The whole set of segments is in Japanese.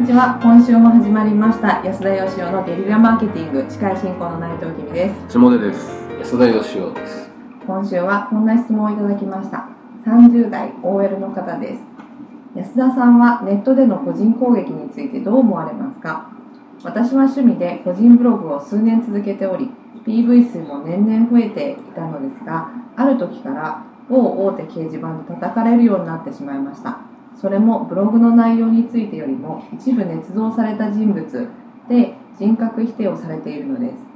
にちは。今週も始まりました。安田義雄のゲリラマーケティング。司会進行の内藤君です。下出です。安田義雄です。今週はこんな質問をいただきました。30代 OL の方です。安田さんはネットでの個人攻撃についてどう思われますか？私は趣味で個人ブログを数年続けており PV 数も年々増えていたのですがある時から某大手掲示板で叩かれるようになってしまいましたそれもブログの内容についてよりも一部捏造された人物で人格否定をされているのです。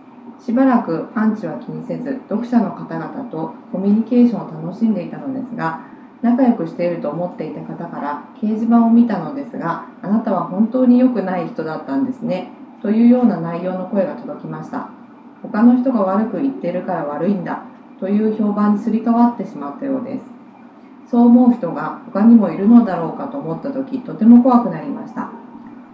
しばらくアンチは気にせず読者の方々とコミュニケーションを楽しんでいたのですが仲良くしていると思っていた方から掲示板を見たのですがあなたは本当に良くない人だったんですねというような内容の声が届きました。他の人が悪く言ってるから悪いんだという評判にすり替わってしまったようです。そう思う人が他にもいるのだろうかと思った時とても怖くなりました。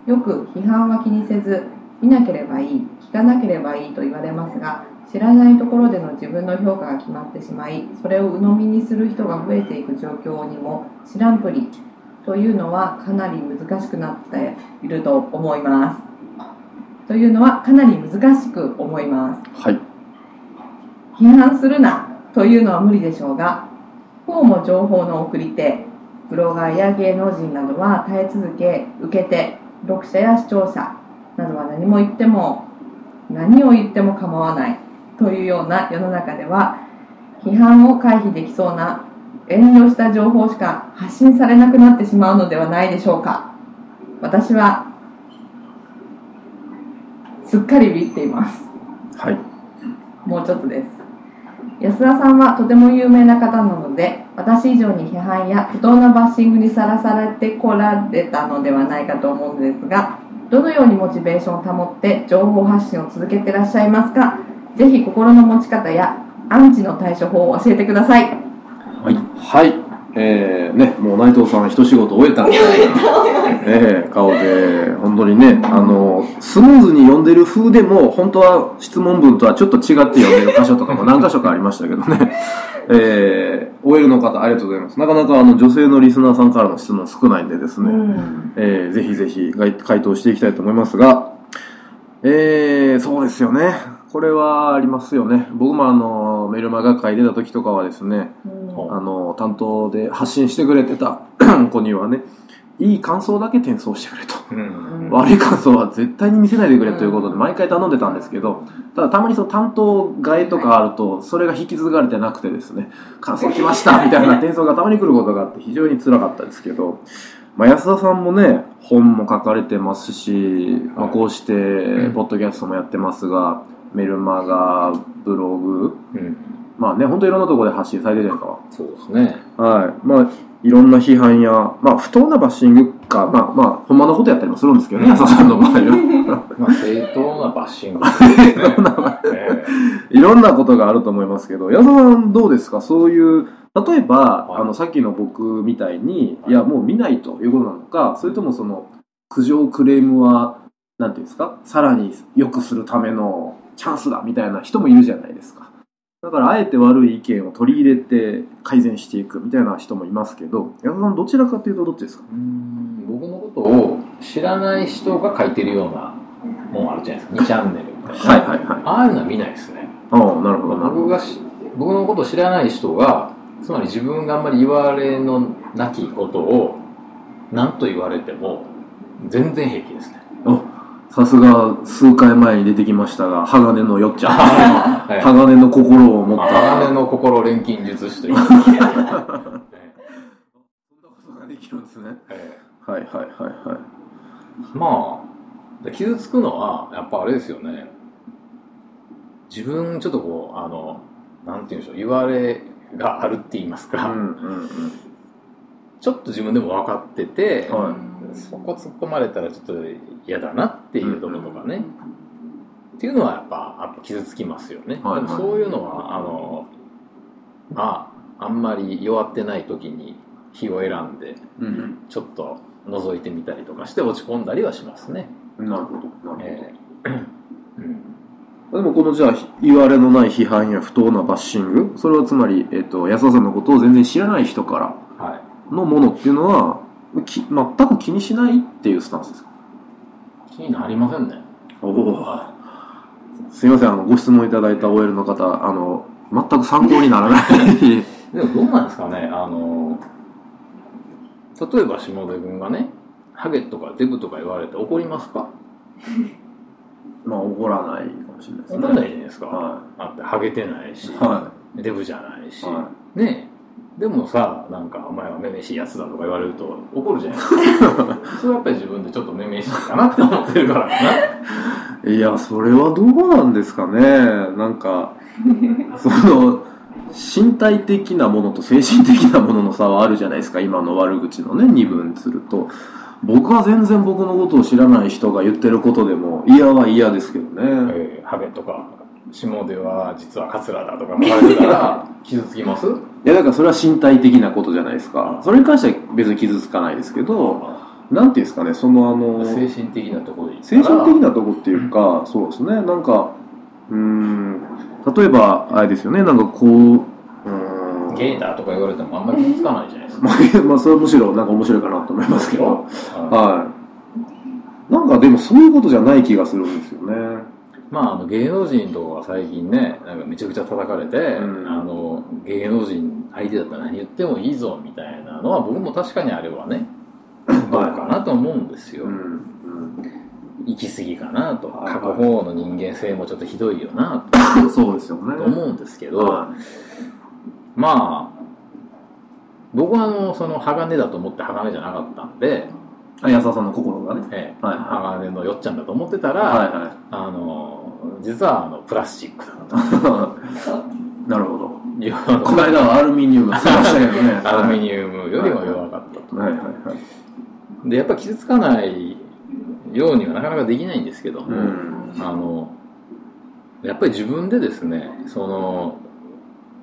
よく批判は気にせず見なければいい聞かなければいいと言われますが知らないところでの自分の評価が決まってしまいそれを鵜呑みにする人が増えていく状況にも知らんぷりというのはかなり難しくなっていると思います。というのはかなり難しく思います。はい。批判するなというのは無理でしょうがこうも情報の送り手ブロガーや芸能人などは耐え続け受け手読者や視聴者などは何も言っても何を言っても構わないというような世の中では批判を回避できそうな遠慮した情報しか発信されなくなってしまうのではないでしょうか。私はすっかりビビっています。はい。もうちょっとです安田さんはとても有名な方なので私以上に批判や不当なバッシングにさらされてこられたのではないかと思うんですがどのようにモチベーションを保って情報発信を続けてらっしゃいますか？ぜひ心の持ち方やアンチの対処法を教えてください。はい、はい、えー、ねもう内藤さん一仕事終えたみたいなええ顔で本当にねあのスムーズに読んでる風でも本当は質問文とはちょっと違って読んでる箇所とかも 何箇所かありましたけどね。えー、OL の方ありがとうございます。なかなかあの女性のリスナーさんからの質問少ないんでですね、うん。えーぜひぜひ回回答していきたいと思いますが、えー、そうですよね。これはありますよね。僕もあの、メルマガ会出た時とかはですね、うん。あの、担当で発信してくれてた 子にはね、いい感想だけ転送してくれと。うん。悪い感想は絶対に見せないでくれということで毎回頼んでたんですけど、ただたまにその担当替えとかあると、それが引き継がれてなくてですね、感想来ましたみたいな転送がたまに来ることがあって非常に辛かったですけど、まあ、安田さんもね、本も書かれてますし、まあ、こうして、ポッドキャストもやってますが、メルマガ、ブログ、うん。まあね、本当いろんなところで発信されてるじゃないですか。そうですね。はい。まあ、いろんな批判や、まあ、不当なバッシングか、まあまあ、ほんまのことやったりもするんですけどね、うん。安田さんの場合は。まあ正当なバッシング。ですねえいろんなことがあると思いますけど、安田さんどうですか？そういう、例えば、はい。あの、さっきの僕みたいに、いや、もう見ないということなのか、それともその、苦情クレームは、なんていうんですか、さらに良くするためのチャンスだみたいな人もいるじゃないですか。だから、あえて悪い意見を取り入れて改善していくみたいな人もいますけど、安田さんどちらかというとどっちですか？僕のことを知らない人が書いてるようなもんあるじゃないですか2チャンネルみたいな、はいはいはい。ああいうのは見ないですねああ、なるほどなるほど。僕がし僕のことを知らない人がつまり自分があんまり言われのなきことを何と言われても全然平気ですねさすが数回前に出てきましたが、鋼のよっちゃん。はい鋼の心を持った。鋼の心錬金術師という そんなことができるんですね。えはいはいはいはい。えまあで傷つくのはやっぱあれですよね自分ちょっとこうあのなんて言うんでしょう言われがあるって言いますか、うんうんちょっと自分でも分かってて、うん。はい。そこ突っ込まれたらちょっと嫌だなっていうところとかね、っていうのはやっぱやっぱ傷つきますよね、はいはいでもそういうのはあのまああんまり弱ってない時に日を選んでうんちょっと覗いてみたりとかして落ち込んだりはしますね、うん。なるほど。なるほど。ええ うんでもこのじゃあ言われのない批判や不当なバッシングそれはつまり、えっと安田さんのことを全然知らない人からはいのものっていうのはき全く気にしないっていうスタンスですか？気になりませんね。おお。すいませんあのご質問いただいた OL の方あの全く参考にならない。でもどうなんですかね？あの例えば下出君がねハゲとかデブとか言われて怒りますか？まあ怒らないかもしれないですね。怒らないじゃないですか、はだってハゲてないし、はデブじゃないし、はねえでもさなんかお前はめめしいやつだとか言われると怒るじゃないですかそれはやっぱり自分でちょっとめめしいかなって思ってるからかな。いいやそれはどうなんですかね。なんか その身体的なものと精神的なものの差はあるじゃないですか。今の悪口のね二分すると。僕は全然僕のことを知らない人が言ってることでも嫌は嫌ですけどね、えーハゲとか下では実はカツラだとか言われてたら 傷つきます？いやだからそれは身体的なことじゃないですか。それに関しては別に傷つかないですけどなんていうんですかねそのあの精神的なところで精神的なとこっていうか、そうですね。なんかうーん例えばあれですよねなんかこううーん。ゲイだとか言われてもあんまり傷つかないじゃないですか、まあ、まあそれはむしろなんか面白いかなと思いますけど。ははい。なんかでもそういうことじゃない気がするんですよね。いまああの芸能人とかが最近ねなんかめちゃくちゃ叩かれて、うん。あの芸能人相手だったら何言ってもいいぞみたいなのは僕も確かにあれはねどうかなと思うんですよ、うん行き過ぎかなと。はい。過去方の人間性もちょっとひどいよなうんそうですよね。と思うんですけど、はまあ僕はあのその鋼だと思って鋼じゃなかったんで、安田さんの心がね。ええ。はい鋼のよっちゃんだと思ってたら、はいはあの実はあのプラスチックだとい なるほど。この間はアルミニウム。っましたけどね。アルミニウムよりも弱かったと、はいはいはい。でやっぱ傷つかないようにはなかなかできないんですけども、うん。あのやっぱり自分でですねその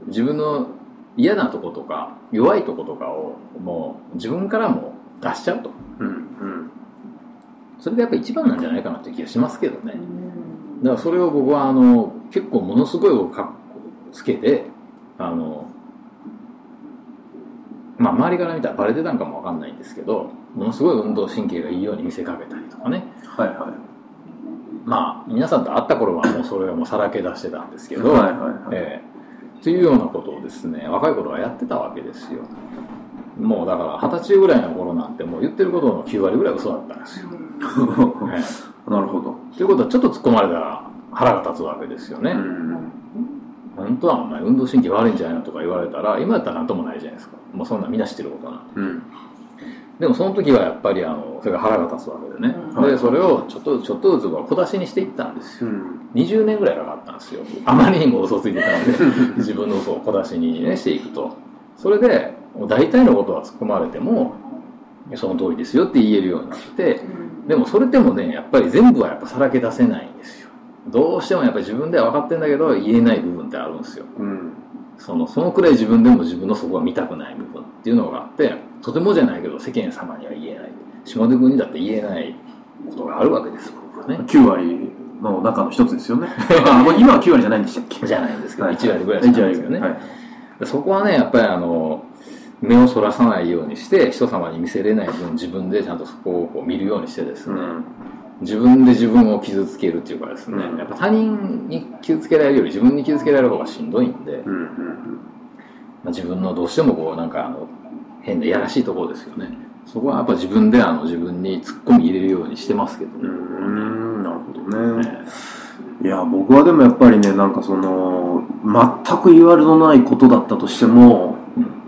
自分の嫌なとことか弱いとことかをもう自分からも出しちゃうと。うんうんそれがやっぱ一番なんじゃないかなって気がしますけどね。だからそれを僕はあの結構ものすごいかっこつけてあのまあ周りから見たらバレてたんかもわかんないんですけどものすごい運動神経がいいように見せかけたりとかね。はいはい。まあ皆さんと会った頃はもうそれはもうさらけ出してたんですけど、はいはいはい。ええ。というようなことをですね若い頃はやってたわけですよ。もうだから二十歳ぐらいの頃なんてもう言ってることの9割ぐらい嘘だったんですよ、ええ なるほど、ということはちょっと突っ込まれたら腹が立つわけですよね、うん。本当はお前運動神経悪いんじゃないのとか言われたら今やったら何ともないじゃないですか。もうそんなみんな知ってることなんでうん。でもその時はやっぱりあのそれが腹が立つわけでね、うん。でそれをちょっとちょっとずつ小出しにしていったんですよ。うん。20年ぐらいかかったんですよ。あまりにも嘘ついてたので 自分の嘘を小出しに、ね、していくと。それで大体のことは突っ込まれてもその通りですよって言えるようになってでもそれでもねやっぱり全部はやっぱさらけ出せないんですよ。どうしてもやっぱり自分では分かってるんだけど言えない部分ってあるんですよ。うん。そのそのくらい自分でも自分のそこが見たくない部分っていうのがあってとてもじゃないけど世間様には言えない。島出君にだって言えないことがあるわけです僕はね。9割の中の一つですよね。あ今は9割じゃないんでしたっけ？じゃないんですけど、はい1割ぐらいしかないんですよね、はい。でそこはねやっぱりあの目をそらさないようにして人様に見せれない分自分でちゃんとそこをこう見るようにしてですね、うん。自分で自分を傷つけるっていうかですね、うん。やっぱ他人に傷つけられるより自分に傷つけられる方がしんどいんで、うんうんまあ、自分のどうしてもこうなんかあの変でやらしいところですよね。そこはやっぱ自分であの自分に突っ込み入れるようにしてますけどね、うんうんなるほどね。えいや僕はでもやっぱりねなんかその全く言われのないことだったとしても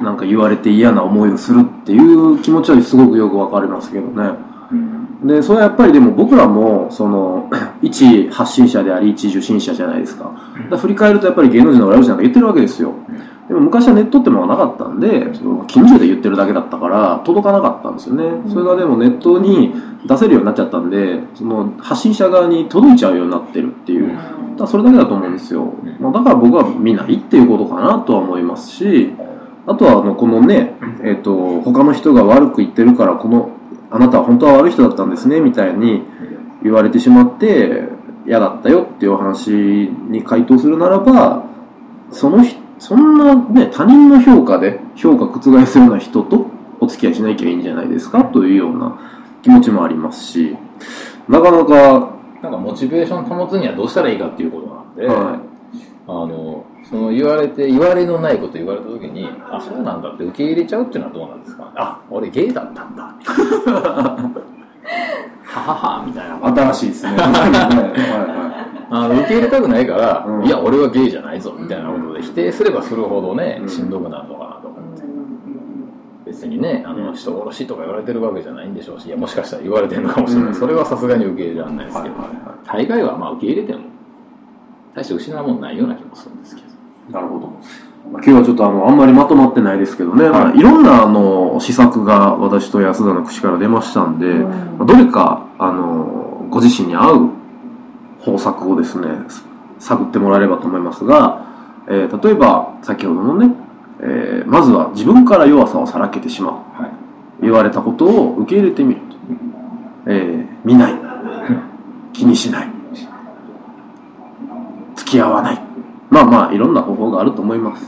なんか言われて嫌な思いをするっていう気持ちはすごくよくわかりますけどね。うん。でそれはやっぱりでも僕らもその 一発信者であり一受信者じゃないですか。だ振り返るとやっぱり芸能人の悪口なんか言ってるわけですよ。でも昔はネットってものがなかったんでその近所で言ってるだけだったから届かなかったんですよね、それがでもネットに出せるようになっちゃったんでその発信者側に届いちゃうようになってるっていう、ただそれだけだと思うんですよ、まあ、だから僕は見ないっていうことかなとは思いますしあとはあのこのね、えっと他の人が悪く言ってるからこのあなたは本当は悪い人だったんですねみたいに言われてしまって嫌だったよっていうお話に回答するならばその人そんなね他人の評価で評価覆するような人とお付き合いしなきゃいいんじゃないですかというような気持ちもありますしなかなか、なんかモチベーション保つにはどうしたらいいかっていうことなんで、はあのその言われて言われのないこと言われた時にあ。そうなんだって受け入れちゃうっていうのはどうなんですか？あ。俺ゲイだったんだ。はははみたいな。新しいですね。あの受け入れたくないから、うん。いや俺はゲイじゃないぞみたいなことで否定すればするほどねうん。しんどくなるのかなと思って、別にねあの人殺しとか言われてるわけじゃないんでしょうしいやもしかしたら言われてるのかもしれない、うん。それはさすがに受け入れられないでい。すけど、大概はまあ受け入れても大して失うもんないような気もするんですけど。い。なるほど。まあ今日はちょっとあの、あんまりまとまってないですけどね、はいまあ、いろんなあの、施策が私と安田の口から出ましたんで、うんまあどれか、あの、ご自身に合う方策をですね、探ってもらえればと思いますが、えー例えば、先ほどのね、えーまずは自分から弱さをさらけてしまう。はい言われたことを受け入れてみると。えー見ない。気にしない。付き合わない。まあまあ、いろんな方法があると思います。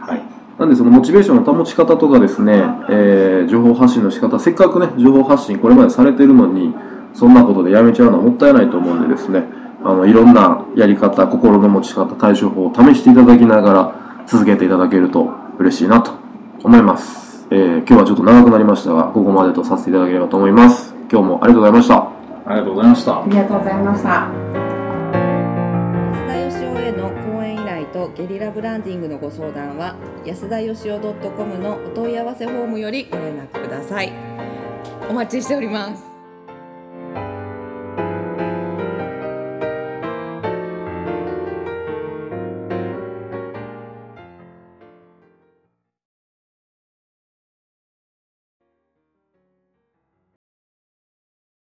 はいなんでそのモチベーションの保ち方とかですね、えー情報発信の仕方、せっかくね、情報発信これまでされてるのに、そんなことでやめちゃうのはもったいないと思うんでですね、あの、いろんなやり方、心の持ち方、対処法を試していただきながら続けていただけると嬉しいなと思います。えー今日はちょっと長くなりましたが、ここまでとさせていただければと思います。今日もありがとうございました。ありがとうございましたありがとうございました。とゲリラブランディングのご相談は安田よしお .com のお問い合わせフォームよりご連絡ください。お待ちしております。